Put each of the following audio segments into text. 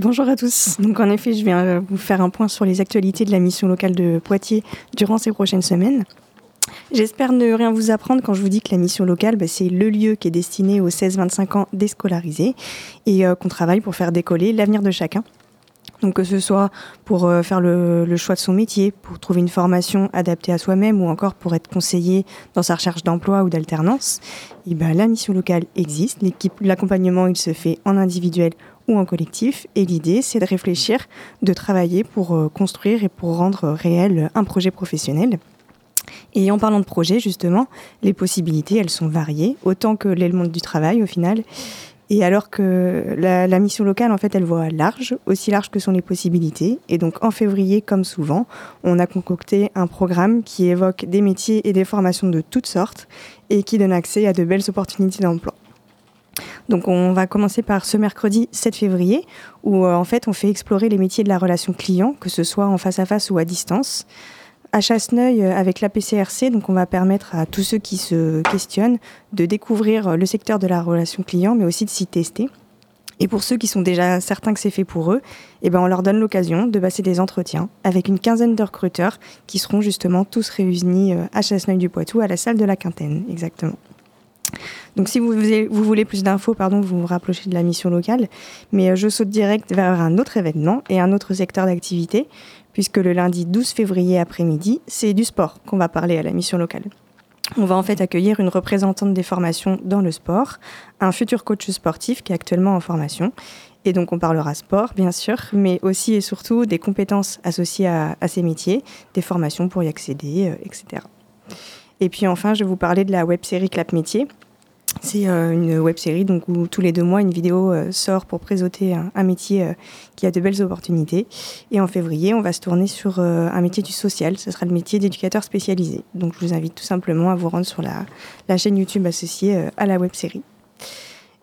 Bonjour à tous. Donc en effet, je viens vous faire un point sur les actualités de la mission locale de Poitiers durant ces prochaines semaines. J'espère ne rien vous apprendre quand je vous dis que la mission locale, bah, c'est le lieu qui est destiné aux 16-25 ans déscolarisés et euh, qu'on travaille pour faire décoller l'avenir de chacun. Donc que ce soit pour euh, faire le, choix de son métier, pour trouver une formation adaptée à soi-même ou encore pour être conseillé dans sa recherche d'emploi ou d'alternance, et ben, la mission locale existe. L'accompagnement, il se fait en individuel ou en collectif. Et l'idée, c'est de réfléchir, de travailler pour euh, construire et pour rendre réel un projet professionnel. Et en parlant de projet, justement, les possibilités, elles sont variées, autant que l'est le monde du travail au final. Et alors que la, la, mission locale, en fait, elle voit large, aussi large que sont les possibilités. Et donc, en février, comme souvent, on a concocté un programme qui évoque des métiers et des formations de toutes sortes et qui donne accès à de belles opportunités d'emploi. Donc on va commencer par ce mercredi 7 février où euh, en fait on fait explorer les métiers de la relation client, que ce soit en face à face ou à distance. À Chasseneuil euh, avec la PCRC, donc on va permettre à tous ceux qui se questionnent de découvrir euh, le secteur de la relation client, mais aussi de s'y tester. Et pour ceux qui sont déjà certains que c'est fait pour eux, eh ben on leur donne l'occasion de passer des entretiens avec une quinzaine de recruteurs qui seront justement tous réunis à Chasseneuil-du-Poitou à la salle de la Quintaine, exactement. Donc si vous, voulez plus d'infos, pardon, vous vous rapprochez de la mission locale. Mais euh, je saute direct vers un autre événement et un autre secteur d'activité, puisque le lundi 12 février après-midi, c'est du sport qu'on va parler à la mission locale. On va en fait accueillir une représentante des formations dans le sport, un futur coach sportif qui est actuellement en formation. Et donc on parlera sport, bien sûr, mais aussi et surtout des compétences associées à, ces métiers, des formations pour y accéder, euh, etc. Et puis enfin, je vais vous parler de la web série Clap Métier, c'est euh, une web série donc, où tous les deux mois, une vidéo euh, sort pour présenter un, métier euh, qui a de belles opportunités. Et en février, on va se tourner sur un métier du social. Ce sera le métier d'éducateur spécialisé. Donc je vous invite tout simplement à vous rendre sur la, la chaîne YouTube associée à la web série.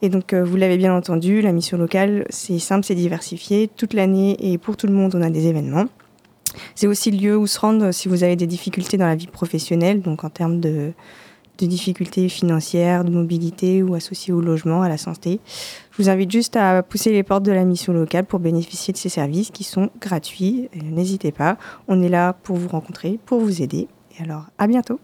Et donc, vous l'avez bien entendu, la mission locale, c'est simple, c'est diversifié. Toute l'année et pour tout le monde, on a des événements. C'est aussi le lieu où se rendre si vous avez des difficultés dans la vie professionnelle, donc en termes de, de difficultés financières, de mobilité ou associées au logement, à la santé. Je vous invite juste à pousser les portes de la mission locale pour bénéficier de ces services qui sont gratuits. N'hésitez pas, on est là pour vous rencontrer, pour vous aider. Et alors, à bientôt